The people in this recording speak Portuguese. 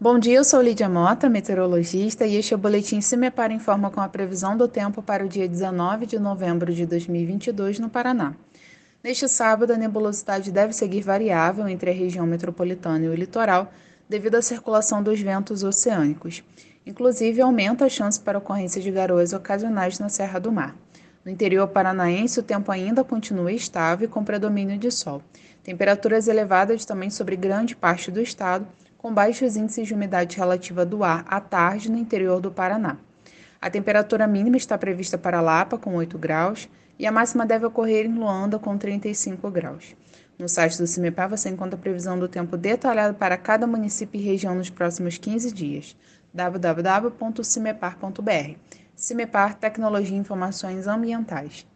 Bom dia, eu sou Lídia Mota, meteorologista, e este é o Boletim Cimepar Informa com a previsão do tempo para o dia 19 de novembro de 2022 no Paraná. Neste sábado, a nebulosidade deve seguir variável entre a região metropolitana e o litoral, devido à circulação dos ventos oceânicos. Inclusive, aumenta a chance para ocorrência de garoas ocasionais na Serra do Mar. No interior paranaense, o tempo ainda continua estável com predomínio de sol. Temperaturas elevadas também sobre grande parte do estado, com baixos índices de umidade relativa do ar à tarde no interior do Paraná. A temperatura mínima está prevista para Lapa, com 8 graus, e a máxima deve ocorrer em Luanda, com 35 graus. No site do CIMEPAR você encontra a previsão do tempo detalhada para cada município e região nos próximos 15 dias. www.cimepar.br CIMEPAR Tecnologia e Informações Ambientais.